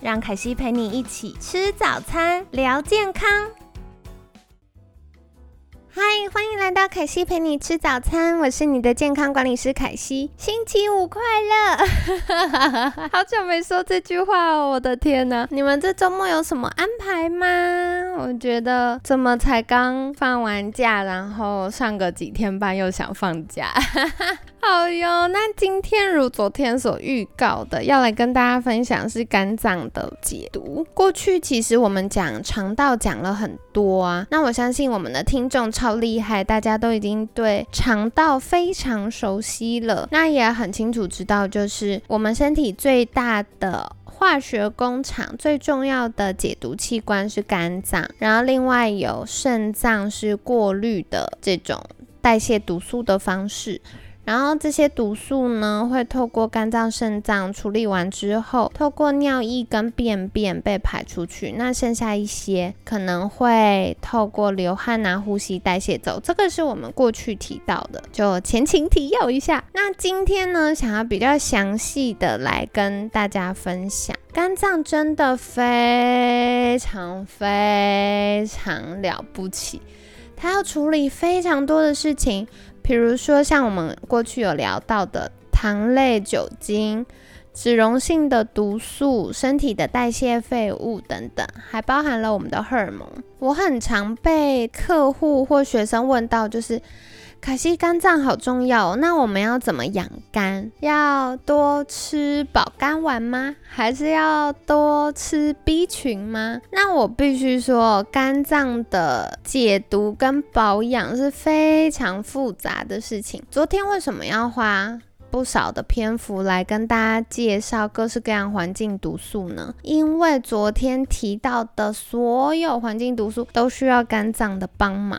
让凯西陪你一起吃早餐，聊健康。嗨，欢迎来到凯西陪你吃早餐，我是你的健康管理师凯西。星期五快乐！好久没说这句话哦，我的天哪！你们这周末有什么安排吗？我觉得怎么才刚放完假，然后上个几天班又想放假。好哟，那今天如昨天所预告的，要来跟大家分享是肝脏的解毒。过去其实我们讲肠道讲了很多啊，那我相信我们的听众超厉害，大家都已经对肠道非常熟悉了，那也很清楚知道，就是我们身体最大的化学工厂，最重要的解毒器官是肝脏，然后另外有肾脏是过滤的这种代谢毒素的方式。然后这些毒素呢，会透过肝脏、肾脏处理完之后，透过尿液跟便便被排出去。那剩下一些可能会透过流汗啊、呼吸代谢走。这个是我们过去提到的，就前情提要一下。那今天呢，想要比较详细的来跟大家分享，肝脏真的非常非常了不起，它要处理非常多的事情。比如说，像我们过去有聊到的糖类、酒精、脂溶性的毒素、身体的代谢废物等等，还包含了我们的荷尔蒙。我很常被客户或学生问到，就是。凯西，肝脏好重要，那我们要怎么养肝？要多吃保肝丸吗？还是要多吃 B 群吗？那我必须说，肝脏的解毒跟保养是非常复杂的事情。昨天为什么要花不少的篇幅来跟大家介绍各式各样环境毒素呢？因为昨天提到的所有环境毒素都需要肝脏的帮忙。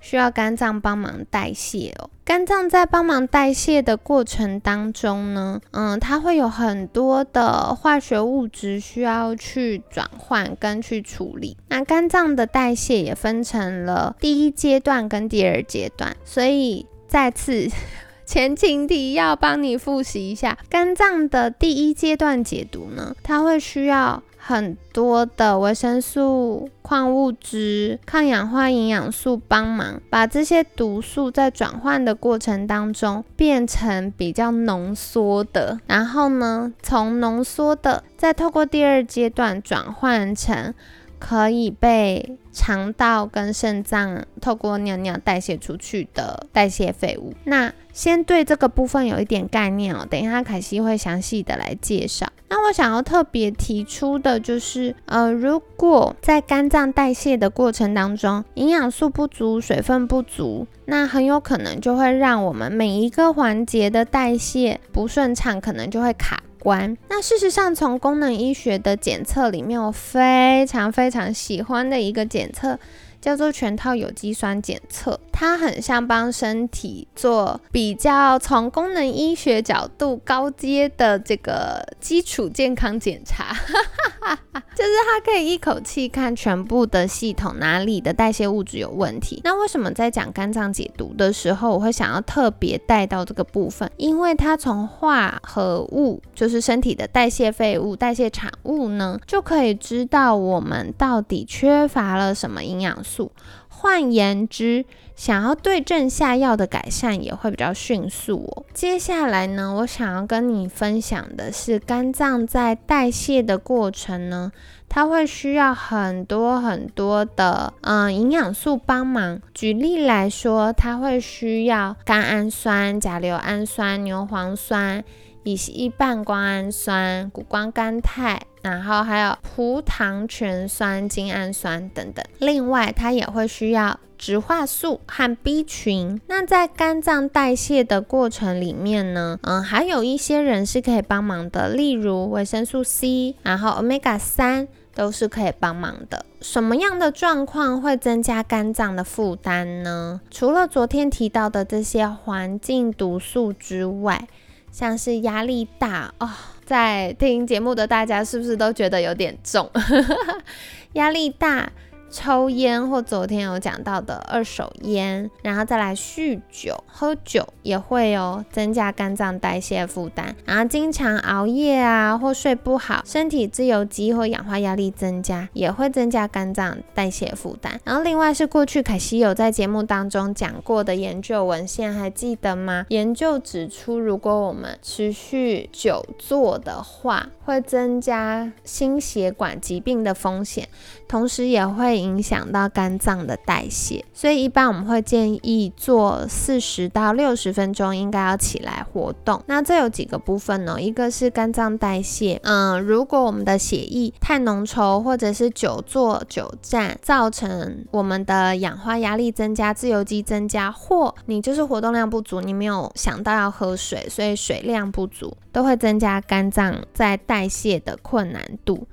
需要肝脏帮忙代谢哦。肝脏在帮忙代谢的过程当中呢，嗯，它会有很多的化学物质需要去转换跟去处理。那肝脏的代谢也分成了第一阶段跟第二阶段，所以再次前情提要帮你复习一下，肝脏的第一阶段解毒呢，它会需要。很多的维生素、矿物质、抗氧化营养素帮忙，把这些毒素在转换的过程当中变成比较浓缩的，然后呢，从浓缩的再透过第二阶段转换成可以被肠道跟肾脏透过尿尿代谢出去的代谢废物。那先对这个部分有一点概念哦，等一下凯西会详细的来介绍。那我想要特别提出的就是，呃，如果在肝脏代谢的过程当中，营养素不足、水分不足，那很有可能就会让我们每一个环节的代谢不顺畅，可能就会卡关。那事实上，从功能医学的检测里面，我非常非常喜欢的一个检测。叫做全套有机酸检测，它很像帮身体做比较从功能医学角度高阶的这个基础健康检查，就是它可以一口气看全部的系统哪里的代谢物质有问题。那为什么在讲肝脏解毒的时候，我会想要特别带到这个部分？因为它从化合物，就是身体的代谢废物、代谢产物呢，就可以知道我们到底缺乏了什么营养素。换言之，想要对症下药的改善也会比较迅速哦。接下来呢，我想要跟你分享的是，肝脏在代谢的过程呢，它会需要很多很多的嗯营养素帮忙。举例来说，它会需要甘氨酸、甲硫氨酸、牛磺酸、乙烯半胱氨酸、谷胱甘肽。然后还有葡糖醛酸、精氨酸等等。另外，它也会需要植化素和 B 群。那在肝脏代谢的过程里面呢，嗯，还有一些人是可以帮忙的，例如维生素 C，然后 Omega 三。都是可以帮忙的。什么样的状况会增加肝脏的负担呢？除了昨天提到的这些环境毒素之外，像是压力大哦，在听节目的大家是不是都觉得有点重？压力大。抽烟或昨天有讲到的二手烟，然后再来酗酒，喝酒也会哦，增加肝脏代谢负担。然后经常熬夜啊，或睡不好，身体自由基或氧化压力增加，也会增加肝脏代谢负担。然后另外是过去凯西有在节目当中讲过的研究文献，还记得吗？研究指出，如果我们持续久坐的话，会增加心血管疾病的风险，同时也会。影响到肝脏的代谢，所以一般我们会建议做四十到六十分钟，应该要起来活动。那这有几个部分呢？一个是肝脏代谢，嗯，如果我们的血液太浓稠，或者是久坐久站，造成我们的氧化压力增加，自由基增加，或你就是活动量不足，你没有想到要喝水，所以水量不足，都会增加肝脏在代谢的困难度。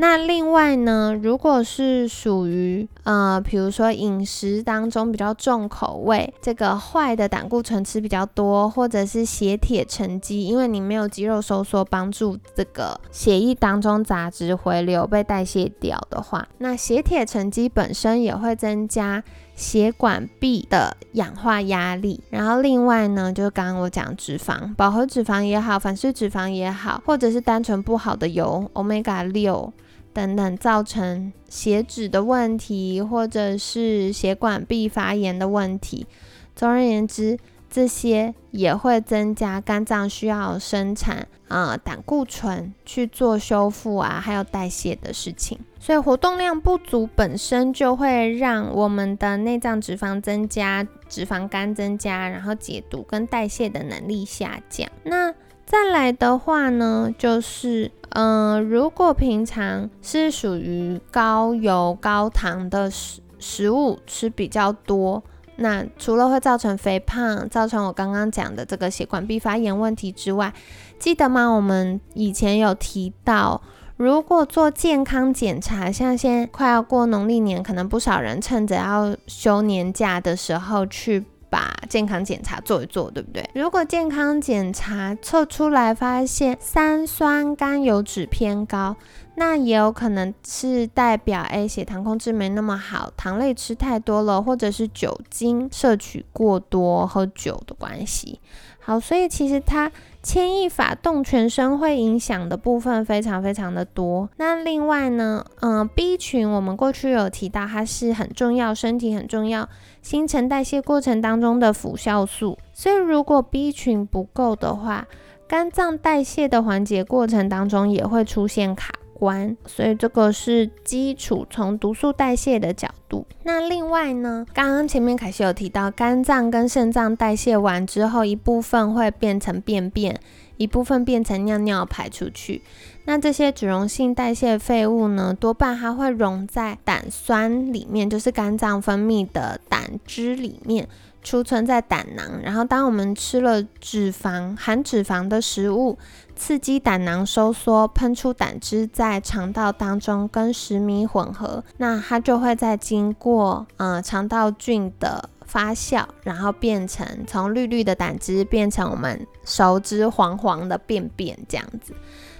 那另外呢，如果是属于呃，比如说饮食当中比较重口味，这个坏的胆固醇吃比较多，或者是血铁沉积，因为你没有肌肉收缩帮助这个血液当中杂质回流被代谢掉的话，那血铁沉积本身也会增加血管壁的氧化压力。然后另外呢，就是刚刚我讲脂肪，饱和脂肪也好，反式脂肪也好，或者是单纯不好的油，omega 六。等等，造成血脂的问题，或者是血管壁发炎的问题。总而言之，这些也会增加肝脏需要生产啊胆固醇去做修复啊，还有代谢的事情。所以活动量不足本身就会让我们的内脏脂肪增加，脂肪肝增加，然后解毒跟代谢的能力下降。那再来的话呢，就是，嗯，如果平常是属于高油高糖的食食物吃比较多，那除了会造成肥胖，造成我刚刚讲的这个血管壁发炎问题之外，记得吗？我们以前有提到，如果做健康检查，像现在快要过农历年，可能不少人趁着要休年假的时候去。把健康检查做一做，对不对？如果健康检查测出来发现三酸甘油脂偏高，那也有可能是代表哎血糖控制没那么好，糖类吃太多了，或者是酒精摄取过多，喝酒的关系。好，所以其实它牵一发动全身，会影响的部分非常非常的多。那另外呢，嗯，B 群我们过去有提到，它是很重要，身体很重要，新陈代谢过程当中的辅效素。所以如果 B 群不够的话，肝脏代谢的环节过程当中也会出现卡。关，所以这个是基础，从毒素代谢的角度。那另外呢，刚刚前面凯西有提到，肝脏跟肾脏代谢完之后，一部分会变成便便，一部分变成尿尿排出去。那这些脂溶性代谢废物呢，多半它会溶在胆酸里面，就是肝脏分泌的胆汁里面。储存在胆囊，然后当我们吃了脂肪含脂肪的食物，刺激胆囊收缩，喷出胆汁在肠道当中跟食糜混合，那它就会在经过呃肠道菌的发酵，然后变成从绿绿的胆汁变成我们熟知黄黄的便便这样子。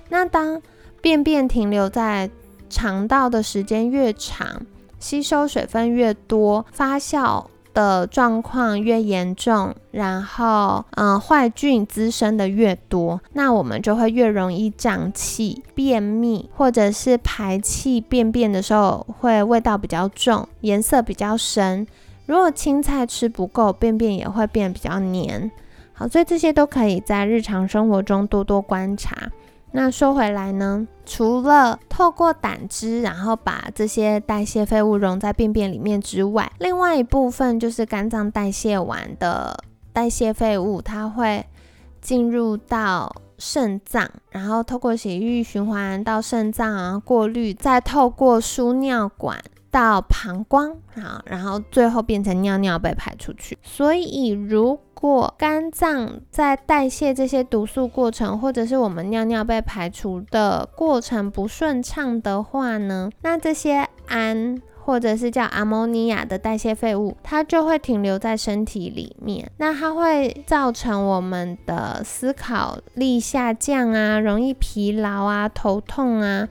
那当便便停留在肠道的时间越长，吸收水分越多，发酵。的状况越严重，然后嗯坏菌滋生的越多，那我们就会越容易胀气、便秘，或者是排气便便的时候会味道比较重、颜色比较深。如果青菜吃不够，便便也会变比较黏。好，所以这些都可以在日常生活中多多观察。那说回来呢，除了透过胆汁，然后把这些代谢废物溶在便便里面之外，另外一部分就是肝脏代谢完的代谢废物，它会进入到肾脏，然后透过血液循环到肾脏，然后过滤，再透过输尿管到膀胱，好，然后最后变成尿尿被排出去。所以，如果肝脏在代谢这些毒素过程，或者是我们尿尿被排除的过程不顺畅的话呢，那这些氨。或者是叫阿莫尼亚的代谢废物，它就会停留在身体里面，那它会造成我们的思考力下降啊，容易疲劳啊，头痛啊，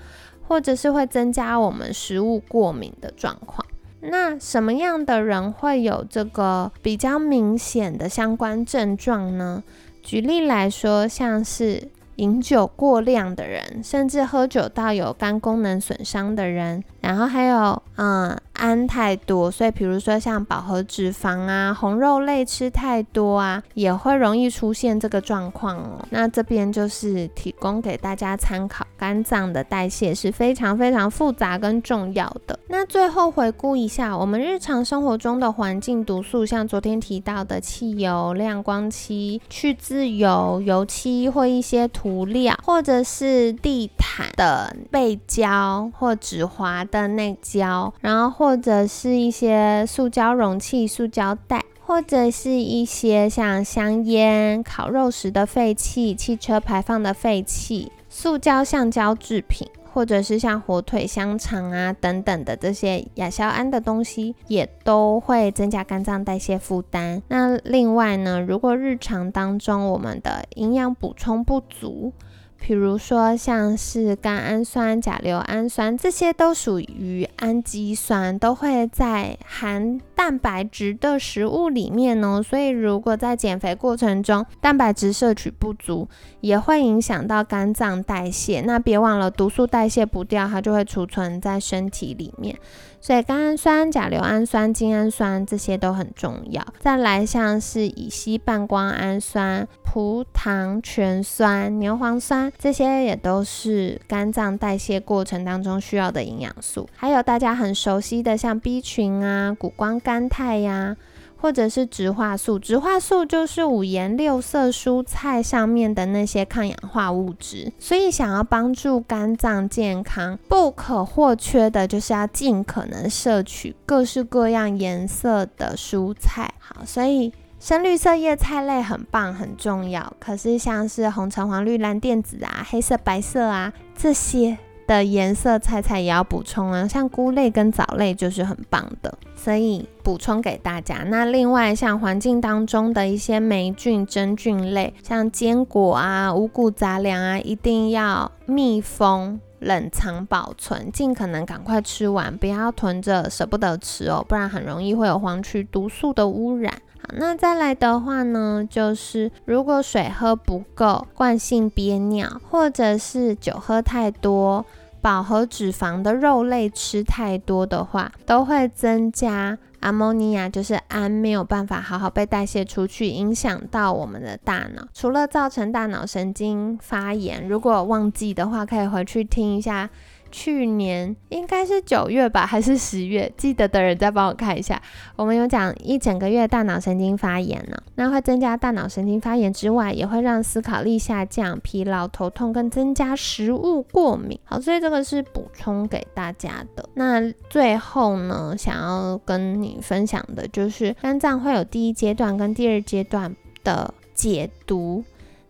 或者是会增加我们食物过敏的状况。那什么样的人会有这个比较明显的相关症状呢？举例来说，像是。饮酒过量的人，甚至喝酒到有肝功能损伤的人，然后还有，嗯，氨太多，所以比如说像饱和脂肪啊、红肉类吃太多啊，也会容易出现这个状况哦。那这边就是提供给大家参考，肝脏的代谢是非常非常复杂跟重要的。那最后回顾一下，我们日常生活中的环境毒素，像昨天提到的汽油、亮光漆、去渍油、油漆或一些涂。涂料，或者是地毯的背胶或纸滑的的内胶，然后或者是一些塑胶容器、塑胶袋，或者是一些像香烟、烤肉时的废气、汽车排放的废气、塑胶橡胶制品。或者是像火腿、香肠啊等等的这些亚硝胺的东西，也都会增加肝脏代谢负担。那另外呢，如果日常当中我们的营养补充不足，比如说，像是甘氨酸、甲硫氨酸，这些都属于氨基酸，都会在含蛋白质的食物里面哦。所以，如果在减肥过程中蛋白质摄取不足，也会影响到肝脏代谢。那别忘了，毒素代谢不掉，它就会储存在身体里面。所以，甘氨酸、甲硫氨酸、精氨酸这些都很重要。再来，像是乙烯半胱氨酸、葡糖醛酸、牛磺酸，这些也都是肝脏代谢过程当中需要的营养素。还有大家很熟悉的，像 B 群啊、谷胱甘肽呀。或者是植化素，植化素就是五颜六色蔬菜上面的那些抗氧化物质，所以想要帮助肝脏健康，不可或缺的就是要尽可能摄取各式各样颜色的蔬菜。好，所以深绿色叶菜类很棒很重要，可是像是红橙黄绿蓝靛紫啊、黑色白色啊这些。的颜色菜菜也要补充啊，像菇类跟藻类就是很棒的，所以补充给大家。那另外像环境当中的一些霉菌、真菌类，像坚果啊、五谷杂粮啊，一定要密封、冷藏保存，尽可能赶快吃完，不要囤着舍不得吃哦，不然很容易会有黄曲毒素的污染。好，那再来的话呢，就是如果水喝不够、惯性憋尿，或者是酒喝太多。饱和脂肪的肉类吃太多的话，都会增加阿莫尼亚，就是氨没有办法好好被代谢出去，影响到我们的大脑。除了造成大脑神经发炎，如果忘记的话，可以回去听一下。去年应该是九月吧，还是十月？记得的人再帮我看一下。我们有讲一整个月大脑神经发炎呢，那会增加大脑神经发炎之外，也会让思考力下降、疲劳、头痛，跟增加食物过敏。好，所以这个是补充给大家的。那最后呢，想要跟你分享的就是肝脏会有第一阶段跟第二阶段的解毒。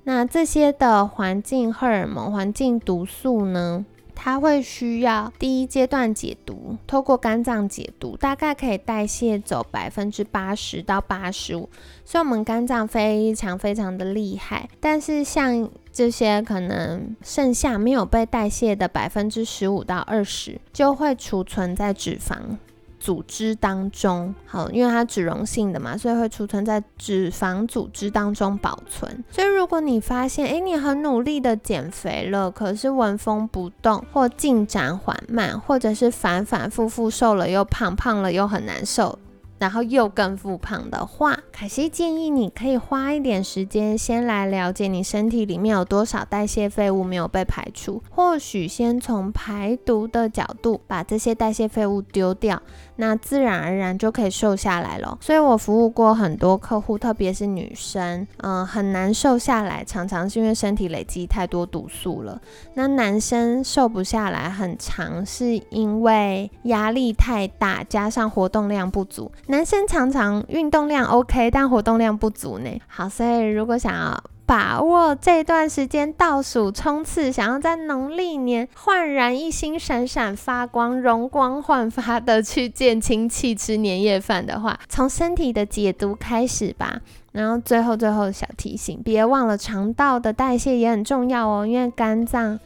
那这些的环境荷尔蒙、环境毒素呢？它会需要第一阶段解毒，透过肝脏解毒，大概可以代谢走百分之八十到八十五，所以我们肝脏非常非常的厉害。但是像这些可能剩下没有被代谢的百分之十五到二十，就会储存在脂肪。组织当中，好，因为它脂溶性的嘛，所以会储存在脂肪组织当中保存。所以如果你发现，哎，你很努力的减肥了，可是纹风不动，或进展缓慢，或者是反反复复瘦了又胖，胖了又很难受，然后又更复胖的话，凯西建议你可以花一点时间，先来了解你身体里面有多少代谢废物没有被排出，或许先从排毒的角度把这些代谢废物丢掉，那自然而然就可以瘦下来了。所以我服务过很多客户，特别是女生，嗯，很难瘦下来，常常是因为身体累积太多毒素了。那男生瘦不下来，很长是因为压力太大，加上活动量不足。男生常常运动量 OK，但活动量不足呢。好，所以如果想要把握这段时间倒数冲刺，想要在农历年焕然一新、闪闪发光、容光焕发的去见亲戚、吃年夜饭的话，从身体的解毒开始吧。然后最后最后小提醒，别忘了肠道的代谢也很重要哦，因为肝脏。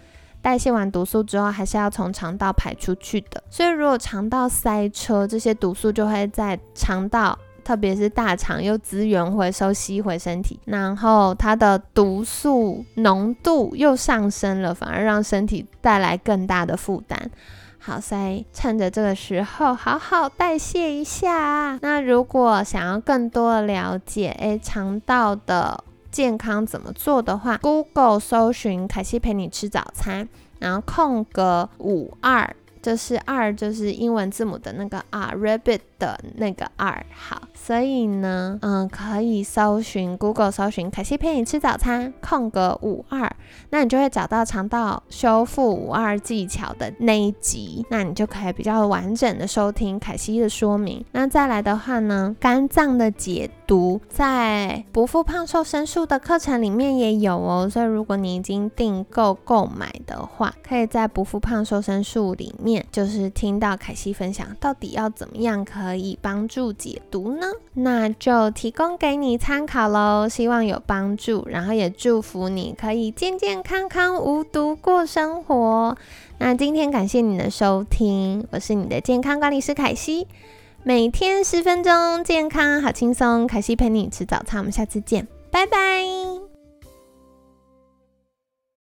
代谢完毒素之后，还是要从肠道排出去的。所以，如果肠道塞车，这些毒素就会在肠道，特别是大肠又资源回收吸回身体，然后它的毒素浓度又上升了，反而让身体带来更大的负担。好，所以趁着这个时候好好代谢一下。那如果想要更多的了解，诶，肠道的。健康怎么做的话，Google 搜寻凯西陪你吃早餐，然后空格五二，就是二就是英文字母的那个 R，Rabbit 的那个二。好，所以呢，嗯，可以搜寻 Google 搜寻凯西陪你吃早餐，空格五二，那你就会找到肠道修复五二技巧的那一集，那你就可以比较完整的收听凯西的说明。那再来的话呢，肝脏的解。读在不复胖瘦身术的课程里面也有哦，所以如果你已经订购购买的话，可以在不复胖瘦身术里面，就是听到凯西分享到底要怎么样可可以帮助解毒呢？那就提供给你参考喽，希望有帮助，然后也祝福你可以健健康康无毒过生活。那今天感谢你的收听，我是你的健康管理师凯西。每天十分钟，健康好轻松。凯西陪你吃早餐，我们下次见，拜拜。